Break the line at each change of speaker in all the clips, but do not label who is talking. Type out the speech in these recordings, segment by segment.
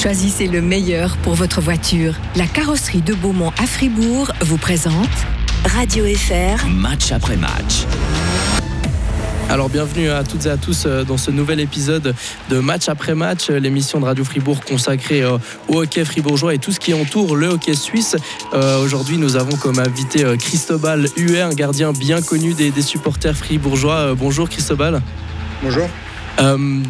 Choisissez le meilleur pour votre voiture. La carrosserie de Beaumont à Fribourg vous présente Radio FR.
Match après match.
Alors bienvenue à toutes et à tous euh, dans ce nouvel épisode de Match après match, euh, l'émission de Radio Fribourg consacrée euh, au hockey fribourgeois et tout ce qui entoure le hockey suisse. Aujourd'hui nous avons comme invité Cristobal Huet, un gardien bien connu des, des supporters fribourgeois. bonjour Cristobal.
Bonjour.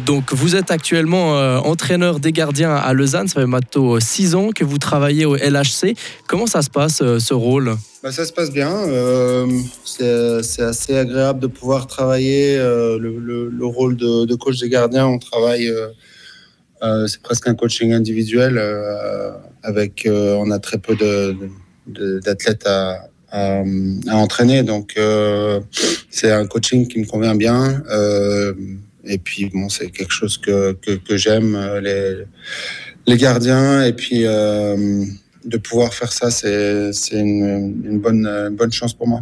Donc vous êtes actuellement entraîneur des gardiens à Lausanne, ça fait maintenant 6 ans que vous travaillez au LHC. Comment ça se passe ce rôle?
Bah, ça se passe bien. Euh, c'est assez agréable de pouvoir travailler euh, le, rôle de, coach des gardiens. On travaille, euh, c'est presque un coaching individuel avec, on a très peu d'athlètes à, entraîner. Donc, c'est un coaching qui me convient bien. Et puis, bon, c'est quelque chose que, que, j'aime, les, les gardiens. Et puis, de pouvoir faire ça, c'est une, bonne, bonne chance pour moi.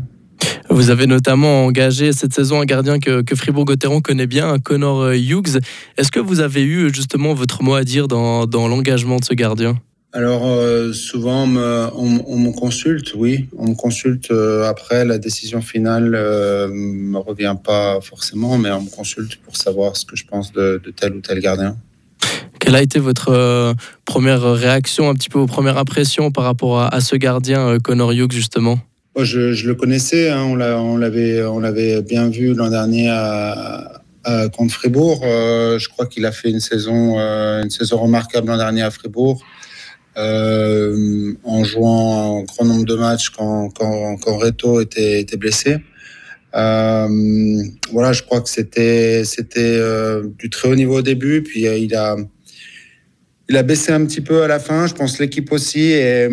Vous avez notamment engagé cette saison un gardien que, Fribourg-Gotteron connaît bien, Connor euh, Hughes. Est-ce que vous avez eu justement votre mot à dire dans, l'engagement de ce gardien?
Alors euh, souvent on me, consulte, oui, on me consulte euh, après la décision finale ne me revient pas forcément, mais on me consulte pour savoir ce que je pense de tel ou tel gardien.
Quelle a été votre euh, première réaction, un petit peu vos premières impressions par rapport à, ce gardien, euh, Connor Hughes, justement?
Je, le connaissais, hein, on l'avait bien vu l'an dernier à, contre Fribourg. Euh, je crois qu'il a fait une saison, une saison remarquable l'an dernier à Fribourg. En jouant un grand nombre de matchs quand, quand, Reto était, était blessé. voilà, je crois que c'était c'était du très haut niveau au début, puis il a il a baissé un petit peu à la fin. Je pense l'équipe aussi. Et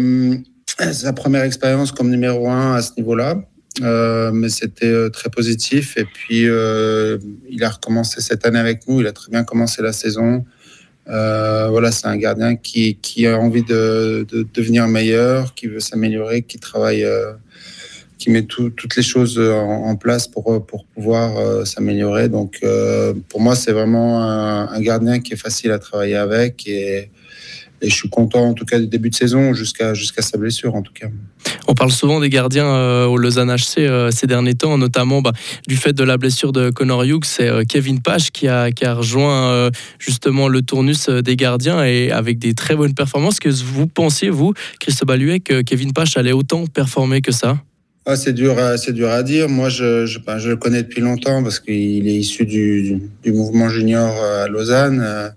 sa première expérience comme numéro un à ce niveau-là. Euh, mais c'était euh, très positif. Et puis, euh, il a recommencé cette année avec nous. Il a très bien commencé la saison. Voilà, c'est un gardien qui, qui a envie de, de, devenir meilleur, qui veut s'améliorer, qui travaille qui met toutes les choses euh, en, place pour, euh, pour pouvoir euh, s'améliorer. Donc, pour moi, c'est vraiment un, gardien qui est facile à travailler avec et, et, je suis content en tout cas du début de saison jusqu'à jusqu'à sa blessure en tout cas.
On parle souvent des gardiens au Lausanne HC ces derniers temps, notamment bah, du fait de la blessure de Connor Hughes. C'est Kevin Pache qui a, qui a rejoint justement le tournus des gardiens et avec des très bonnes performances. Que vous pensiez, vous, Christophe Baluet, que Kevin Pache allait autant performer que ça?
Ah, c'est dur, c'est dur à dire. Moi, je, je, ben, je, le connais depuis longtemps parce qu'il est issu du, du, mouvement junior euh, à Lausanne.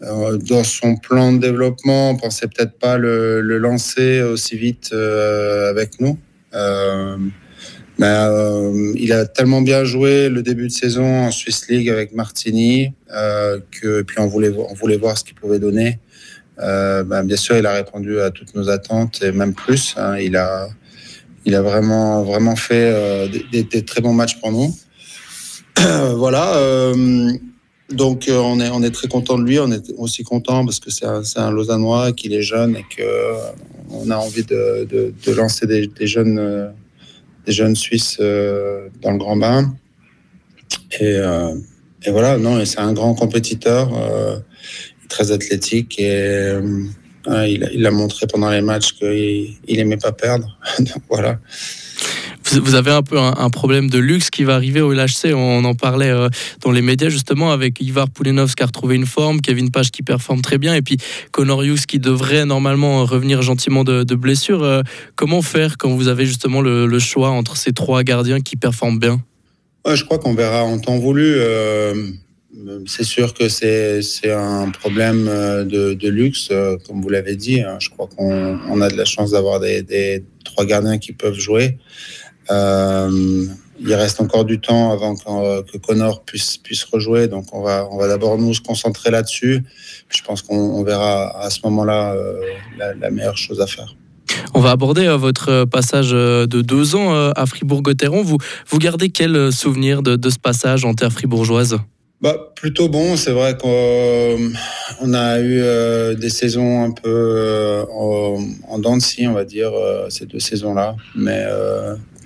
Dans son plan de développement, on pensait peut-être pas le, lancer aussi vite euh, avec nous. Euh, mais euh, il a tellement bien joué le début de saison en Swiss League avec Martini que puis on voulait on voulait voir ce qu'il pouvait donner. Ben, bien sûr, il a répondu à toutes nos attentes et même plus. Hein. il a il a vraiment, vraiment fait euh, des, très bons matchs pour nous. voilà. Euh, donc euh, on est, on est très content de lui. On est aussi content parce que c'est un, un, Lausannois, qu'il est jeune et que on a envie de, de, lancer des, jeunes, des jeunes Suisses dans le grand bain. Et, et voilà. Non, c'est un grand compétiteur, très athlétique et il, a montré pendant les matchs qu'il il aimait pas perdre. voilà.
Vous avez un peu un, problème de luxe qui va arriver au LHC. On en parlait euh, dans les médias justement avec Ivar Poulenov qui a retrouvé une forme, Kevin Page qui performe très bien et puis Connor Hughes qui devrait normalement revenir gentiment de, blessure. Euh, comment faire quand vous avez justement le, choix entre ces trois gardiens qui performent bien?
Je crois qu'on verra en temps voulu. Euh, c'est sûr que c'est un problème euh, de, luxe, euh, comme vous l'avez dit. Hein. Je crois qu'on a de la chance d'avoir des, trois gardiens qui peuvent jouer. Euh, il reste encore du temps avant que Connor puisse, puisse rejouer. Donc, on va, on va d'abord nous se concentrer là-dessus. Je pense qu'on verra à ce moment-là la, meilleure chose à faire.
On va aborder votre passage de deux ans à Fribourg-Gotteron. Vous, vous gardez quel souvenir de, de ce passage en terre fribourgeoise?
Bah, plutôt bon, c'est vrai qu'on euh, a eu euh, des saisons un peu euh, en, en dents de scie, on va dire, ces deux saisons-là. Mais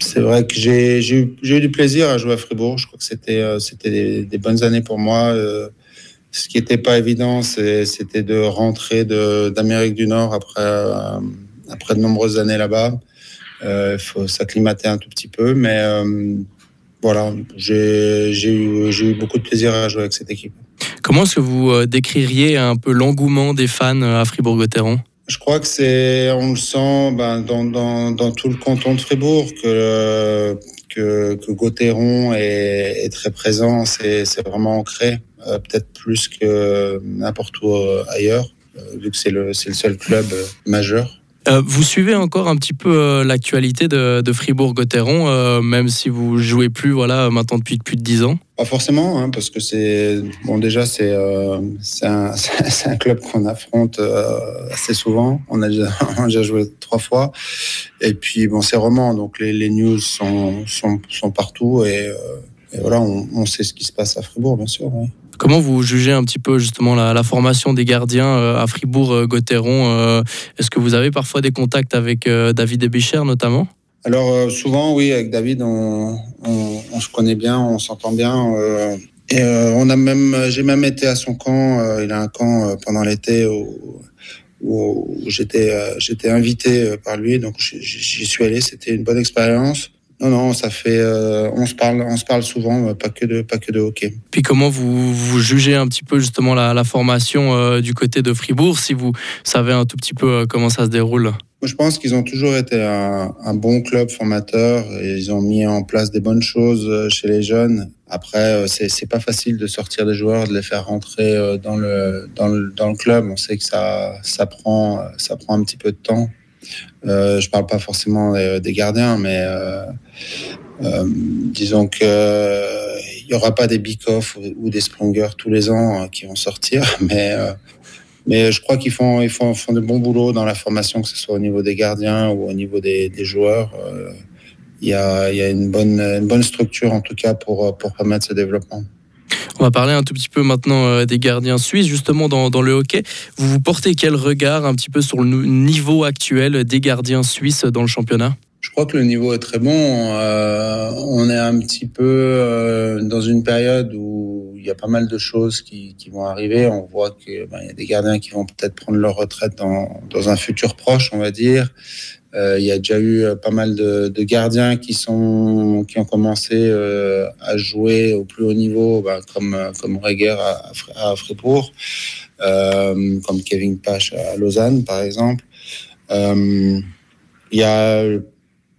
c'est vrai que j'ai eu, du plaisir à jouer à Fribourg. Je crois que c'était c'était des, bonnes années pour moi. ce qui n'était pas évident, c'était de rentrer d'Amérique du Nord après, après de nombreuses années là-bas. Il faut s'acclimater un tout petit peu, mais voilà, j'ai eu, eu beaucoup de plaisir à jouer avec cette équipe.
Comment est-ce que vous décririez un peu l'engouement des fans à Fribourg-Gotteron?
Je crois que c'est, on le sent ben, dans, dans, dans, tout le canton de Fribourg que, que, que Gauthieron est, est, très présent, c'est, c'est vraiment ancré, euh, peut-être plus que n'importe où euh, ailleurs, euh, vu que c'est le, c'est le seul club majeur.
Euh, vous suivez encore un petit peu euh, l'actualité de, Fribourg-Gotteron, euh, même si vous jouez plus voilà, maintenant depuis plus de 10 ans?
Pas forcément, hein, parce que c'est. Bon, déjà, c'est c'est un, club qu'on affronte assez souvent. On a, déjà, joué trois fois. Et puis, bon, c'est roman, donc les, news sont, sont, partout. Et, voilà, on, sait ce qui se passe à Fribourg, bien sûr.
Comment vous jugez un petit peu justement la, formation des gardiens euh, à Fribourg-Gotteron euh, Est-ce que vous avez parfois des contacts avec euh, David Ebicher notamment?
Alors souvent oui, avec David on, se connaît bien, on s'entend bien. et on a même, j'ai même été à son camp. il a un camp pendant l'été où, j'étais, j'étais invité par lui, donc j'y suis allé. C'était une bonne expérience. Non, non, ça fait, euh, on se parle, on se parle souvent, euh, pas que de, pas que de hockey.
Puis comment vous, vous jugez un petit peu justement la, la formation euh, du côté de Fribourg, si vous savez un tout petit peu comment ça se déroule?
Je pense qu'ils ont toujours été un, un, bon club formateur et ils ont mis en place des bonnes choses chez les jeunes. Après, c'est pas facile de sortir des joueurs, de les faire rentrer dans le, dans le, dans le club. On sait que ça, ça prend, ça prend un petit peu de temps. Euh, je parle pas forcément des, gardiens, mais euh, euh, disons que il y aura pas des Bikoff ou, des Sprunger tous les ans qui vont sortir, mais mais je crois qu'ils font ils font, font de bons boulots dans la formation, que ce soit au niveau des gardiens ou au niveau des, des joueurs. Il y a, y a une bonne une bonne structure en tout cas pour pour permettre ce développement.
On va parler un tout petit peu maintenant euh, des gardiens suisses, justement dans, le hockey. Vous vous portez quel regard un petit peu sur le niveau actuel des gardiens suisses dans le championnat?
Je crois que le niveau est très bon. Euh, on est un petit peu euh, dans une période où il y a pas mal de choses qui, vont arriver. On voit qu'il ben, y a des gardiens qui vont peut-être prendre leur retraite dans un futur proche, on va dire. Euh, il y a déjà eu euh, pas mal de, gardiens qui sont qui ont commencé euh, à jouer au plus haut niveau, bah, comme comme Reger à, à Fribourg, comme Kevin Pache à Lausanne, par exemple. Il y a le,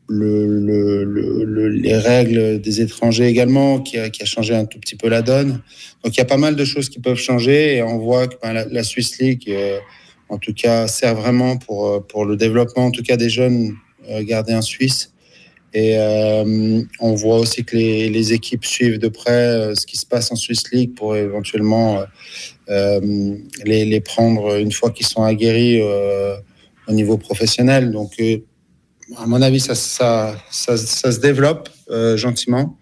le, le, les règles des étrangers également qui a, qui a, changé un tout petit peu la donne. Donc il y a pas mal de choses qui peuvent changer et on voit que ben, la, Swiss League en tout cas, sert vraiment pour, euh, pour le développement, en tout cas, des jeunes euh, gardiens suisses. Et euh, on voit aussi que les, les, équipes suivent de près ce qui se passe en Swiss League pour éventuellement les, les, prendre une fois qu'ils sont aguerris au niveau professionnel. Donc, à mon avis, ça, ça, ça, ça se développe gentiment.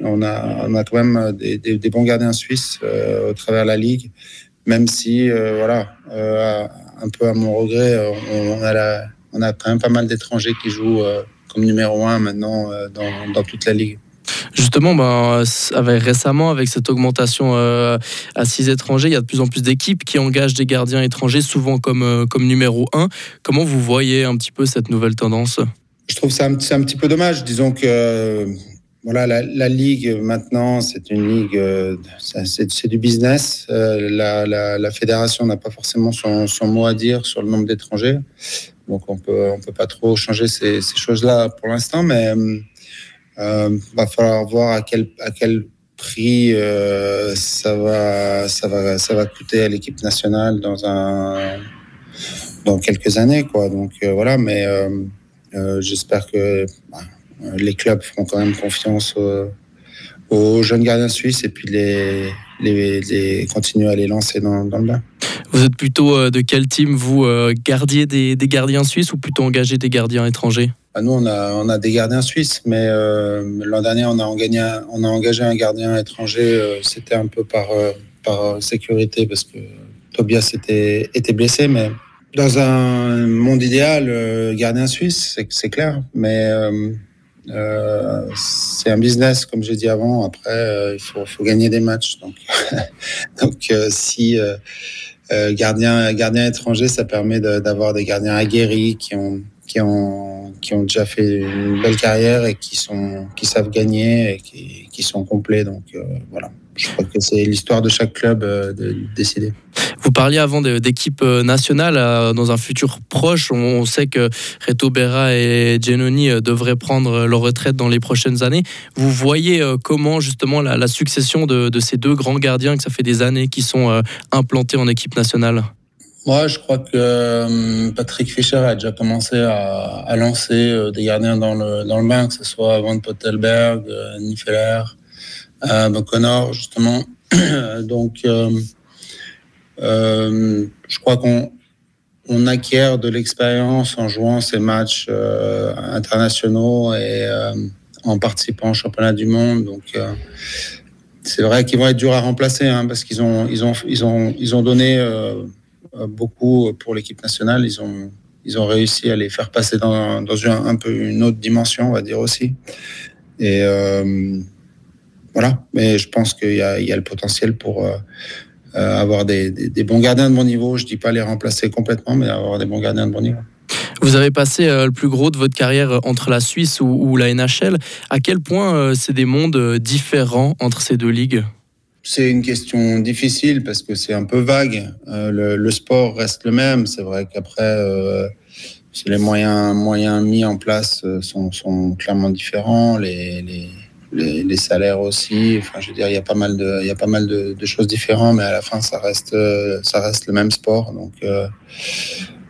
On a, on a quand même des, des, des bons gardiens suisses au travers de la Ligue, même si, voilà, un peu à mon regret, euh, on, a, la, on a quand même pas mal d'étrangers qui jouent euh, comme numéro un maintenant euh, dans, dans toute la ligue.
Justement, ben, avec, récemment, avec cette augmentation à six étrangers, il y a de plus en plus d'équipes qui engagent des gardiens étrangers, souvent comme, comme numéro un. Comment vous voyez un petit peu cette nouvelle tendance?
Je trouve ça un, un, petit peu dommage. Disons que voilà, la, la, ligue maintenant, c'est une ligue, euh, c'est du business. Euh, la, la, la, fédération n'a pas forcément son, son, mot à dire sur le nombre d'étrangers, donc on peut on peut pas trop changer ces, ces choses-là pour l'instant, mais euh, va falloir voir à quel à quel prix euh, ça va ça va ça va coûter à l'équipe nationale dans un dans quelques années, quoi. Donc euh, voilà, mais j'espère que bah, euh, les clubs feront quand même confiance aux, jeunes gardiens suisses et puis les, les, continuer à les lancer dans, le bain.
Vous êtes plutôt euh, de quel team, vous, euh, gardiez des, gardiens suisses ou plutôt engagé des gardiens étrangers?
Bah, Nous, on a, on a des gardiens suisses, mais l'an dernier, on a, engagé, on a engagé un gardien étranger. C'était un peu par, par sécurité parce que Tobias était, était blessé, mais dans un monde idéal, gardien suisse, c'est clair. Mais c'est un business, comme j'ai dit avant. Après, il faut, faut, gagner des matchs. Donc, donc si gardien, gardien étranger, ça permet d'avoir des gardiens aguerris qui ont, qui ont, qui ont déjà fait une belle carrière et qui, sont, qui savent gagner et qui, qui sont complets. Donc voilà. Je crois que c'est l'histoire de chaque club euh, de décider.
Vous parliez avant d'équipe euh, nationale euh, dans un futur proche. On sait que Reto Berra et Genoni devraient prendre leur retraite dans les prochaines années. Vous voyez comment justement la, succession de, ces deux grands gardiens, que ça fait des années, qui sont implantés en équipe nationale?
Moi, je crois que Patrick Fischer a déjà commencé à, lancer des gardiens dans le, dans le bain, que ce soit Van Pottelberg, Nifeler, euh, Connor, justement. Donc, euh, euh, je crois qu'on on acquiert de l'expérience en jouant ces matchs euh, internationaux et en participant au championnat du monde. Donc, c'est vrai qu'ils vont être durs à remplacer hein, parce qu'ils ont, ils ont, ils ont, ils ont donné beaucoup pour l'équipe nationale. Ils ont, ils ont réussi à les faire passer dans, dans une, un peu une autre dimension, on va dire aussi. Et voilà. Mais je pense qu'il y, a, le potentiel pour euh, euh, avoir des, bons gardiens de bon niveau. Je dis pas les remplacer complètement, mais avoir des bons gardiens de bon niveau.
Vous avez passé euh, le plus gros de votre carrière entre la Suisse ou, la NHL. À quel point c'est des mondes différents entre ces deux ligues?
C'est une question difficile parce que c'est un peu vague. le, sport reste le même. C'est vrai qu'après, les moyens, moyens mis en place sont, clairement différents. les, les, salaires aussi. Enfin, je veux dire, il y a pas mal de, il y a pas mal de, choses différentes, mais à la fin, ça reste, ça reste le même sport. Donc, euh,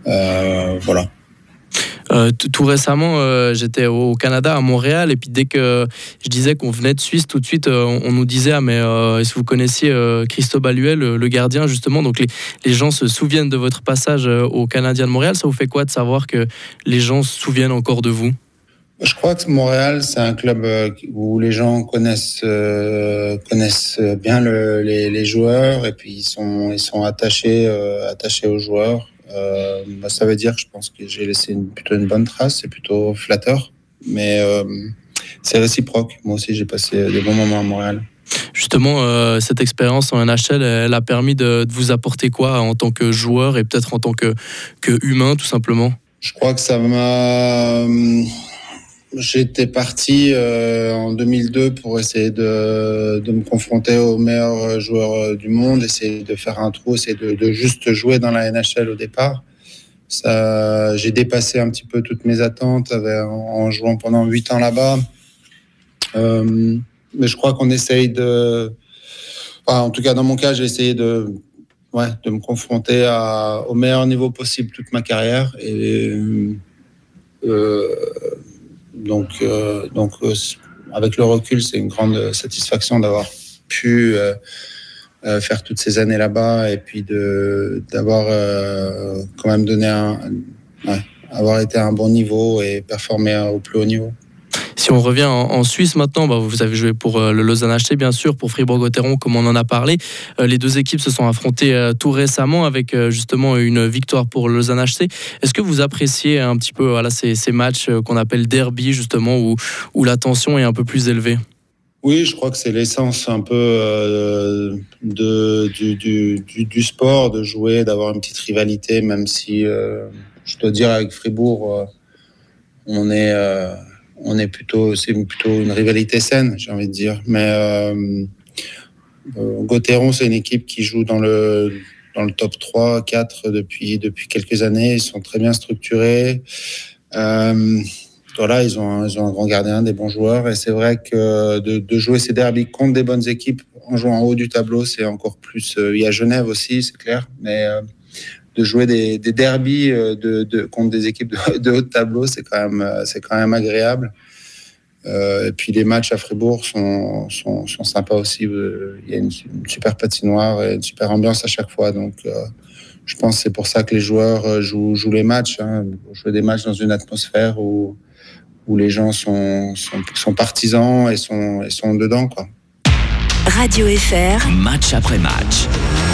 euh, voilà.
Euh, tout récemment, j'étais au Canada, à Montréal, et puis dès que je disais qu'on venait de Suisse, tout de suite, on, nous disait Ah, mais est-ce que vous connaissiez Christophe Baluel, le, gardien, justement? Donc les, les, gens se souviennent de votre passage au Canadien de Montréal. Ça vous fait quoi de savoir que les gens se souviennent encore de vous?
Je crois que Montréal, c'est un club euh, où les gens connaissent euh, connaissent bien le, les, les, joueurs et puis ils sont ils sont attachés euh, attachés aux joueurs. Euh, bah, ça veut dire que je pense que j'ai laissé une, plutôt une bonne trace, c'est plutôt flatteur, mais c'est réciproque. Moi aussi, j'ai passé des bons moments à Montréal.
Justement, cette expérience en NHL, elle a permis de, de, vous apporter quoi en tant que joueur et peut-être en tant que, que humain, tout simplement?
Je crois que ça m'a J'étais parti euh, en 2002 pour essayer de, de, me confronter aux meilleurs joueurs euh, du monde, essayer de faire un trou, essayer de, de juste jouer dans la NHL au départ. Ça, j'ai dépassé un petit peu toutes mes attentes avec, en, jouant pendant huit ans là-bas. Euh, mais je crois qu'on essaye de, enfin, en tout cas dans mon cas, j'ai essayé de, ouais, de me confronter à, au meilleur niveau possible toute ma carrière et euh, donc, euh, donc euh, avec le recul, c'est une grande satisfaction d'avoir pu euh, faire toutes ces années là-bas et puis de d'avoir quand même donné un, avoir été à un bon niveau et performer au plus haut niveau.
Si on revient en, Suisse maintenant, bah, vous avez joué pour euh, le Lausanne HC bien sûr, pour Fribourg-Gotteron comme on en a parlé. Euh, les deux équipes se sont affrontées euh, tout récemment avec justement une victoire pour le Lausanne HC. Est-ce que vous appréciez un petit peu ces, matchs qu'on appelle derby justement où, la tension est un peu plus élevée?
Oui, je crois que c'est l'essence un peu du, sport, de jouer, d'avoir une petite rivalité, même si je dois dire avec Fribourg, on est on est plutôt, c'est plutôt une rivalité saine, j'ai envie de dire. Mais euh, euh c'est une équipe qui joue dans le dans le top 3, 4 depuis depuis quelques années. Ils sont très bien structurés. Euh, voilà, ils ont, un, ils ont un grand gardien, des bons joueurs. Et c'est vrai que de, jouer ces derbies contre des bonnes équipes en jouant en haut du tableau, c'est encore plus. Euh, il y a Genève aussi, c'est clair. Mais de jouer des, des derbies euh, de, de, contre des équipes de, de haut de tableau, c'est quand même, euh, c'est quand même agréable. Euh, et puis les matchs à Fribourg sont, sont, sont sympas aussi. Il y a une, super patinoire et une super ambiance à chaque fois. Donc, euh, je pense que c'est pour ça que les joueurs jouent, jouent les matchs. Hein, jouer des matchs dans une atmosphère où, où les gens sont, sont, sont partisans et sont, et sont dedans. Quoi.
Radio FR.
Match après match.